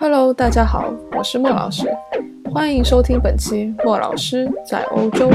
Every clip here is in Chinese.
Hello，大家好，我是莫老师，欢迎收听本期莫老师在欧洲。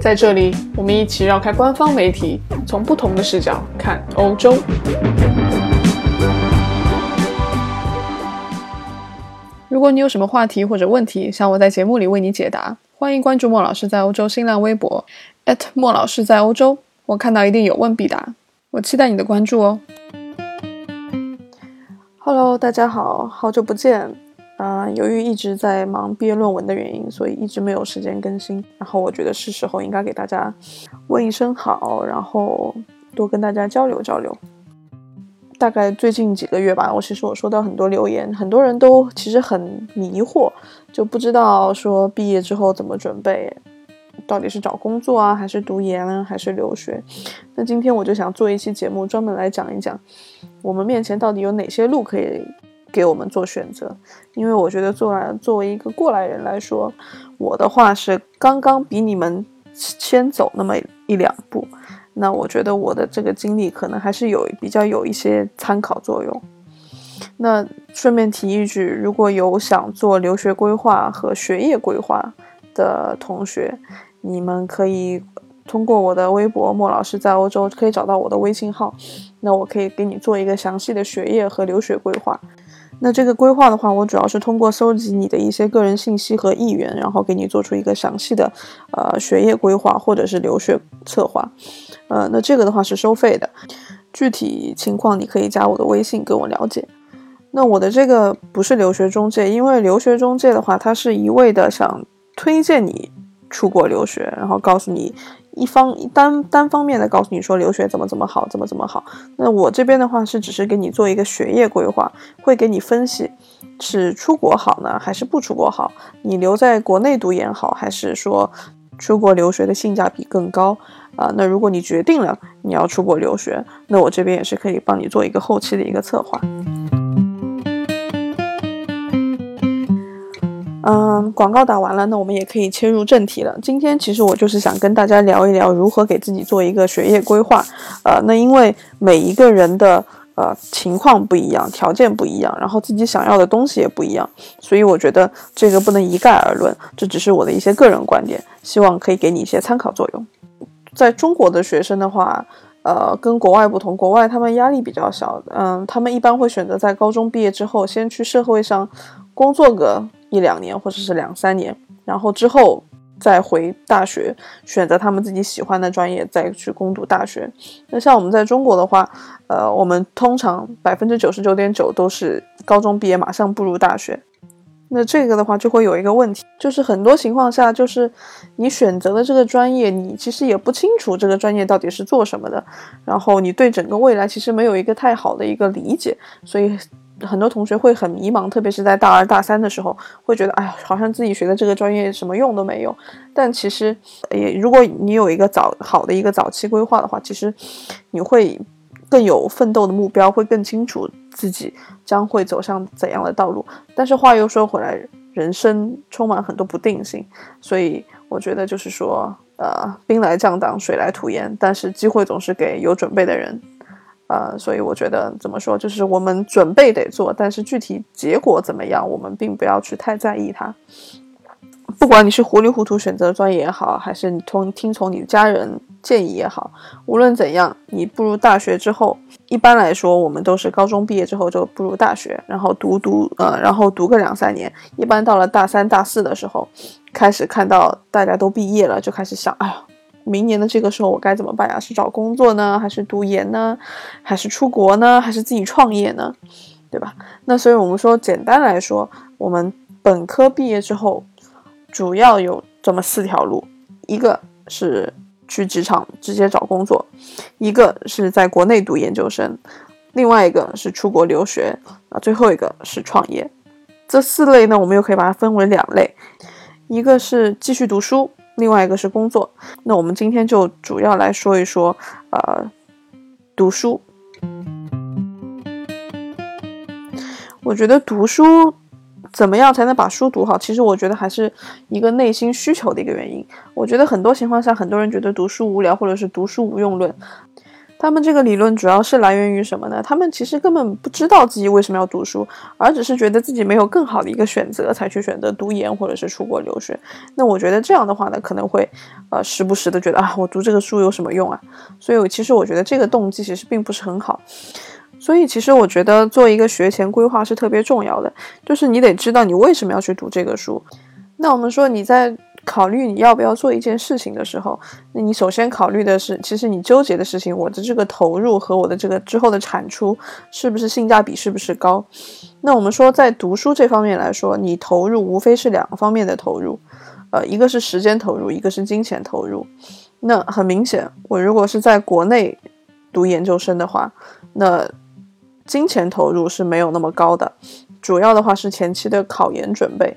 在这里，我们一起绕开官方媒体，从不同的视角看欧洲。如果你有什么话题或者问题，想我在节目里为你解答，欢迎关注莫老师在欧洲新浪微博莫老师在欧洲，我看到一定有问必答，我期待你的关注哦。Hello，大家好，好久不见。啊，由于一直在忙毕业论文的原因，所以一直没有时间更新。然后我觉得是时候应该给大家问一声好，然后多跟大家交流交流。大概最近几个月吧，我其实我收到很多留言，很多人都其实很迷惑，就不知道说毕业之后怎么准备。到底是找工作啊，还是读研啊，还是留学？那今天我就想做一期节目，专门来讲一讲，我们面前到底有哪些路可以给我们做选择。因为我觉得，作来作为一个过来人来说，我的话是刚刚比你们先走那么一两步，那我觉得我的这个经历可能还是有比较有一些参考作用。那顺便提一句，如果有想做留学规划和学业规划的同学，你们可以通过我的微博莫老师在欧洲可以找到我的微信号，那我可以给你做一个详细的学业和留学规划。那这个规划的话，我主要是通过搜集你的一些个人信息和意愿，然后给你做出一个详细的呃学业规划或者是留学策划。呃，那这个的话是收费的，具体情况你可以加我的微信跟我了解。那我的这个不是留学中介，因为留学中介的话，他是一味的想推荐你。出国留学，然后告诉你一方单单方面的告诉你说留学怎么怎么好，怎么怎么好。那我这边的话是只是给你做一个学业规划，会给你分析是出国好呢，还是不出国好？你留在国内读研好，还是说出国留学的性价比更高啊？那如果你决定了你要出国留学，那我这边也是可以帮你做一个后期的一个策划。嗯，广告打完了，那我们也可以切入正题了。今天其实我就是想跟大家聊一聊如何给自己做一个学业规划。呃，那因为每一个人的呃情况不一样，条件不一样，然后自己想要的东西也不一样，所以我觉得这个不能一概而论，这只是我的一些个人观点，希望可以给你一些参考作用。在中国的学生的话，呃，跟国外不同，国外他们压力比较小，嗯，他们一般会选择在高中毕业之后先去社会上工作个。一两年或者是两三年，然后之后再回大学，选择他们自己喜欢的专业，再去攻读大学。那像我们在中国的话，呃，我们通常百分之九十九点九都是高中毕业马上步入大学。那这个的话就会有一个问题，就是很多情况下，就是你选择的这个专业，你其实也不清楚这个专业到底是做什么的，然后你对整个未来其实没有一个太好的一个理解，所以。很多同学会很迷茫，特别是在大二大三的时候，会觉得哎呀，好像自己学的这个专业什么用都没有。但其实，也如果你有一个早好的一个早期规划的话，其实你会更有奋斗的目标，会更清楚自己将会走向怎样的道路。但是话又说回来，人生充满很多不定性，所以我觉得就是说，呃，兵来将挡，水来土掩，但是机会总是给有准备的人。呃，所以我觉得怎么说，就是我们准备得做，但是具体结果怎么样，我们并不要去太在意它。不管你是糊里糊涂选择专业也好，还是你从听从你的家人建议也好，无论怎样，你步入大学之后，一般来说，我们都是高中毕业之后就步入大学，然后读读呃，然后读个两三年，一般到了大三、大四的时候，开始看到大家都毕业了，就开始想，哎呀。明年的这个时候我该怎么办呀？是找工作呢，还是读研呢，还是出国呢，还是自己创业呢？对吧？那所以我们说，简单来说，我们本科毕业之后，主要有这么四条路：一个是去职场直接找工作，一个是在国内读研究生，另外一个是出国留学，啊，最后一个是创业。这四类呢，我们又可以把它分为两类，一个是继续读书。另外一个是工作，那我们今天就主要来说一说，呃，读书。我觉得读书怎么样才能把书读好？其实我觉得还是一个内心需求的一个原因。我觉得很多情况下，很多人觉得读书无聊，或者是读书无用论。他们这个理论主要是来源于什么呢？他们其实根本不知道自己为什么要读书，而只是觉得自己没有更好的一个选择，才去选择读研或者是出国留学。那我觉得这样的话呢，可能会呃时不时的觉得啊，我读这个书有什么用啊？所以其实我觉得这个动机其实并不是很好。所以其实我觉得做一个学前规划是特别重要的，就是你得知道你为什么要去读这个书。那我们说你在。考虑你要不要做一件事情的时候，那你首先考虑的是，其实你纠结的事情，我的这个投入和我的这个之后的产出是不是性价比是不是高？那我们说在读书这方面来说，你投入无非是两个方面的投入，呃，一个是时间投入，一个是金钱投入。那很明显，我如果是在国内读研究生的话，那金钱投入是没有那么高的，主要的话是前期的考研准备。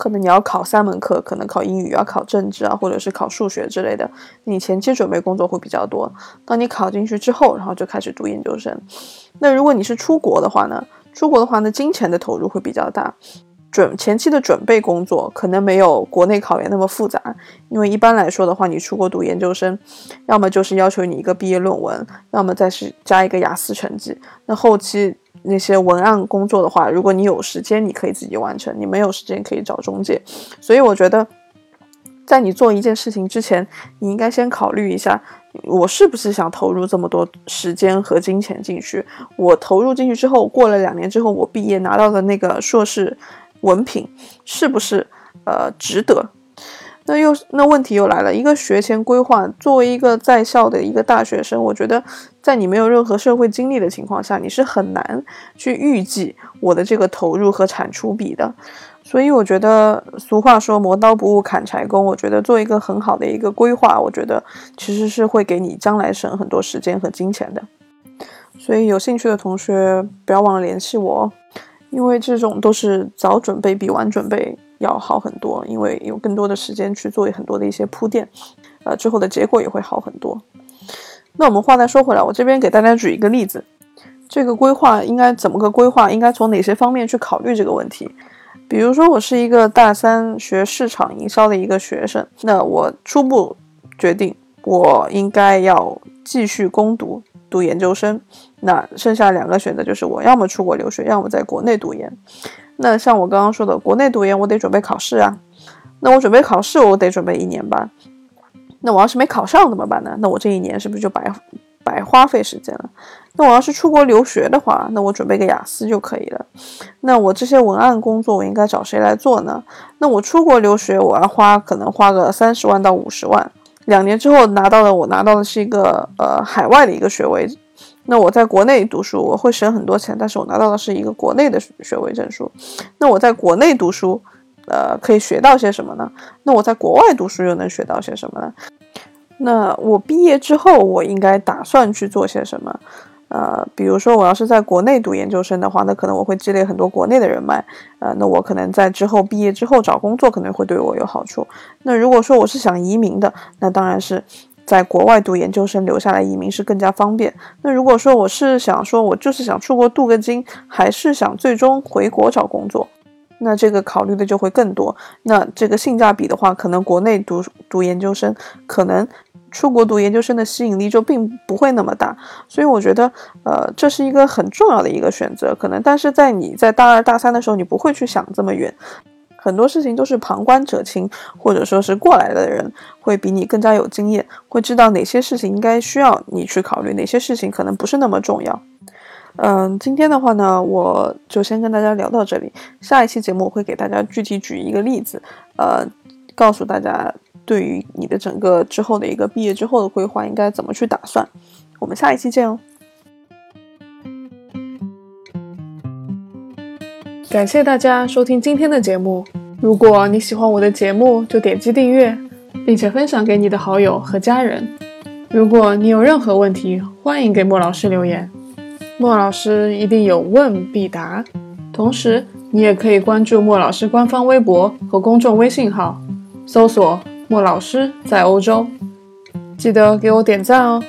可能你要考三门课，可能考英语，要考政治啊，或者是考数学之类的。你前期准备工作会比较多。当你考进去之后，然后就开始读研究生。那如果你是出国的话呢？出国的话呢，金钱的投入会比较大。准前期的准备工作可能没有国内考研那么复杂，因为一般来说的话，你出国读研究生，要么就是要求你一个毕业论文，要么再是加一个雅思成绩。那后期。那些文案工作的话，如果你有时间，你可以自己完成；你没有时间，可以找中介。所以我觉得，在你做一件事情之前，你应该先考虑一下，我是不是想投入这么多时间和金钱进去？我投入进去之后，过了两年之后，我毕业拿到的那个硕士文凭，是不是呃值得？那又那问题又来了，一个学前规划，作为一个在校的一个大学生，我觉得在你没有任何社会经历的情况下，你是很难去预计我的这个投入和产出比的。所以我觉得俗话说磨刀不误砍柴工，我觉得做一个很好的一个规划，我觉得其实是会给你将来省很多时间和金钱的。所以有兴趣的同学不要忘了联系我哦，因为这种都是早准备比晚准备。要好很多，因为有更多的时间去做很多的一些铺垫，呃，之后的结果也会好很多。那我们话再说回来，我这边给大家举一个例子，这个规划应该怎么个规划？应该从哪些方面去考虑这个问题？比如说，我是一个大三学市场营销的一个学生，那我初步决定，我应该要继续攻读读研究生。那剩下两个选择就是我要么出国留学，要么在国内读研。那像我刚刚说的，国内读研我得准备考试啊，那我准备考试我得准备一年吧，那我要是没考上怎么办呢？那我这一年是不是就白白花费时间了？那我要是出国留学的话，那我准备个雅思就可以了。那我这些文案工作我应该找谁来做呢？那我出国留学我要花可能花个三十万到五十万，两年之后拿到的我拿到的是一个呃海外的一个学位。那我在国内读书，我会省很多钱，但是我拿到的是一个国内的学位证书。那我在国内读书，呃，可以学到些什么呢？那我在国外读书又能学到些什么呢？那我毕业之后，我应该打算去做些什么？呃，比如说我要是在国内读研究生的话，那可能我会积累很多国内的人脉，呃，那我可能在之后毕业之后找工作可能会对我有好处。那如果说我是想移民的，那当然是。在国外读研究生留下来移民是更加方便。那如果说我是想说，我就是想出国镀个金，还是想最终回国找工作，那这个考虑的就会更多。那这个性价比的话，可能国内读读研究生，可能出国读研究生的吸引力就并不会那么大。所以我觉得，呃，这是一个很重要的一个选择。可能，但是在你在大二大三的时候，你不会去想这么远。很多事情都是旁观者清，或者说是过来的人会比你更加有经验，会知道哪些事情应该需要你去考虑，哪些事情可能不是那么重要。嗯，今天的话呢，我就先跟大家聊到这里。下一期节目我会给大家具体举一个例子，呃，告诉大家对于你的整个之后的一个毕业之后的规划应该怎么去打算。我们下一期见哦。感谢大家收听今天的节目。如果你喜欢我的节目，就点击订阅，并且分享给你的好友和家人。如果你有任何问题，欢迎给莫老师留言，莫老师一定有问必答。同时，你也可以关注莫老师官方微博和公众微信号，搜索“莫老师在欧洲”，记得给我点赞哦。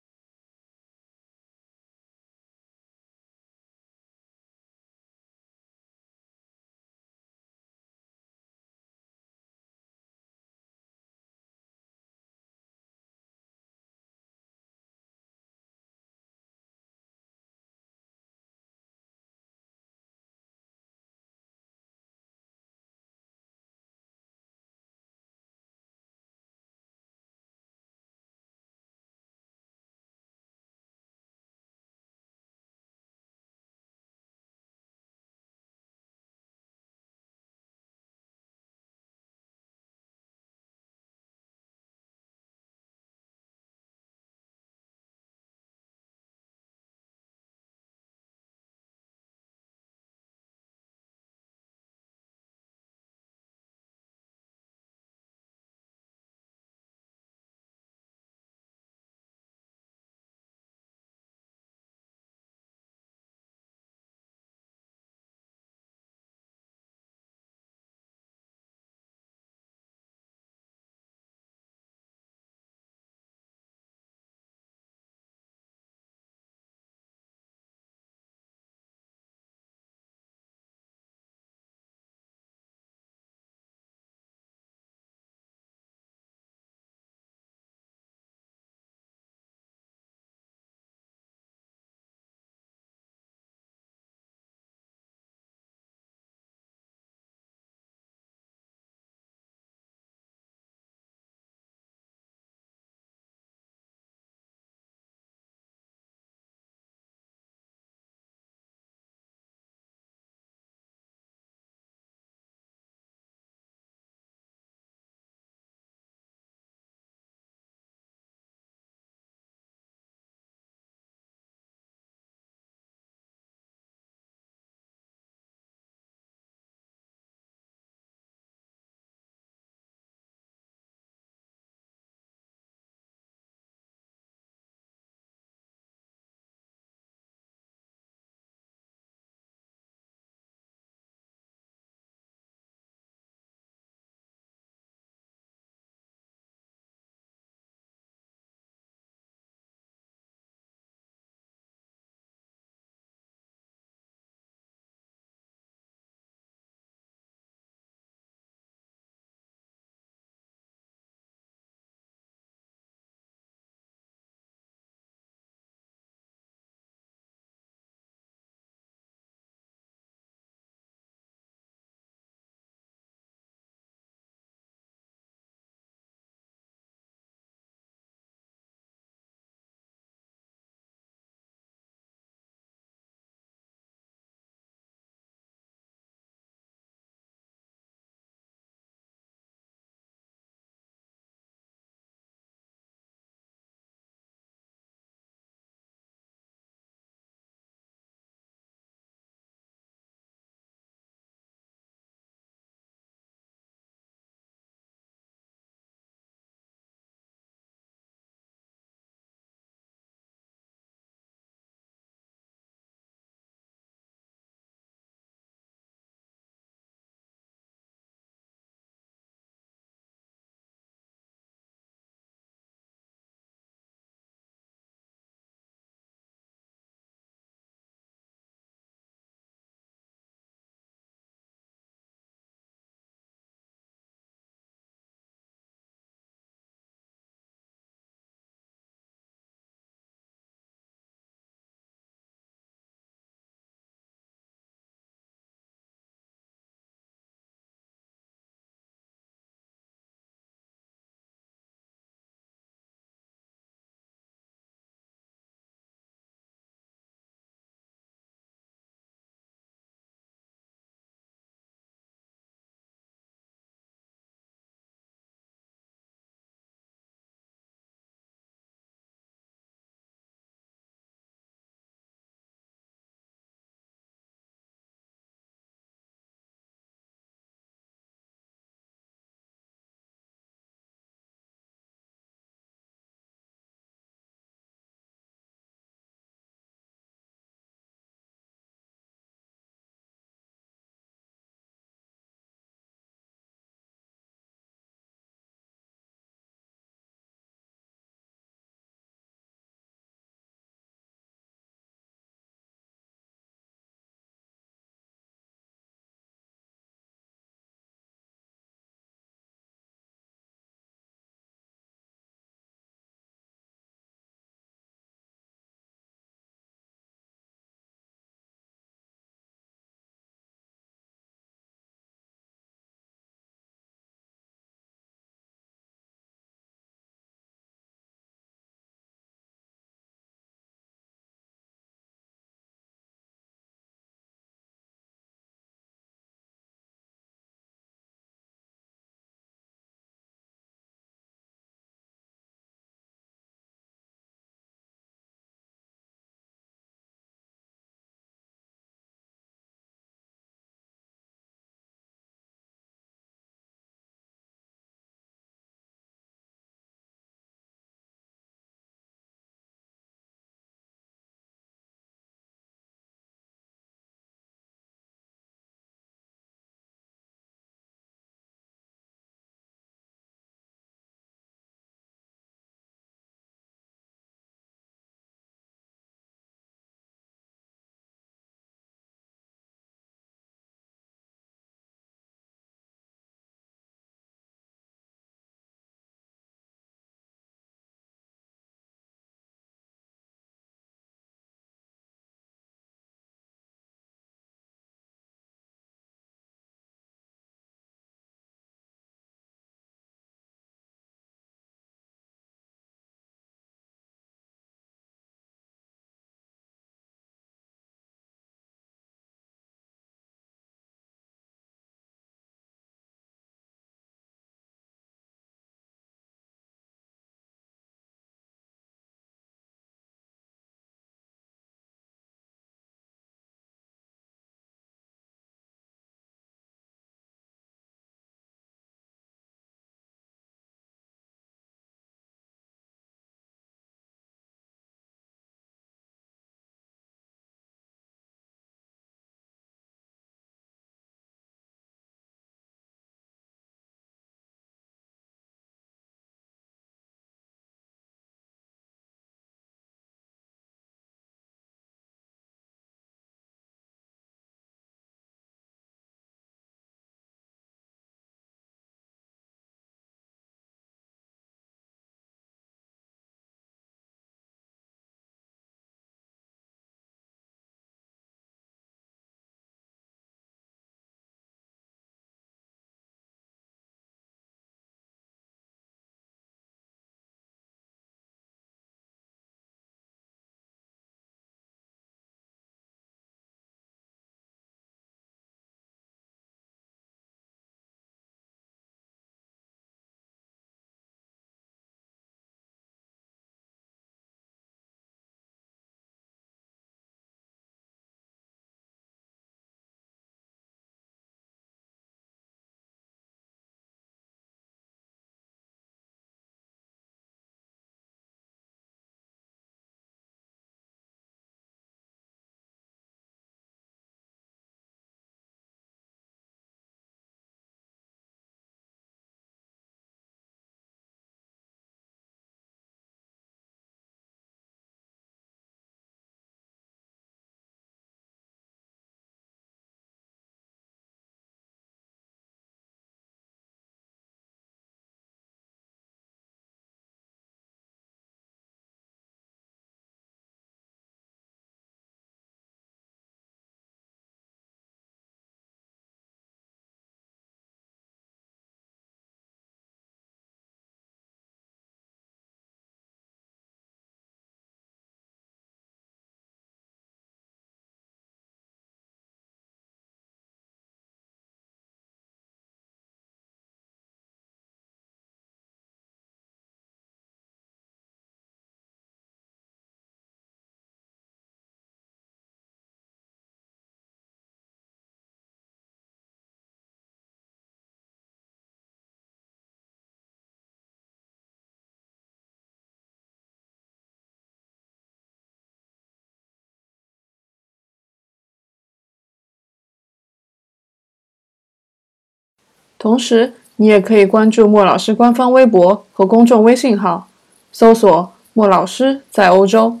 同时，你也可以关注莫老师官方微博和公众微信号，搜索“莫老师在欧洲”。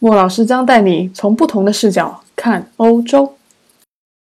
莫老师将带你从不同的视角看欧洲。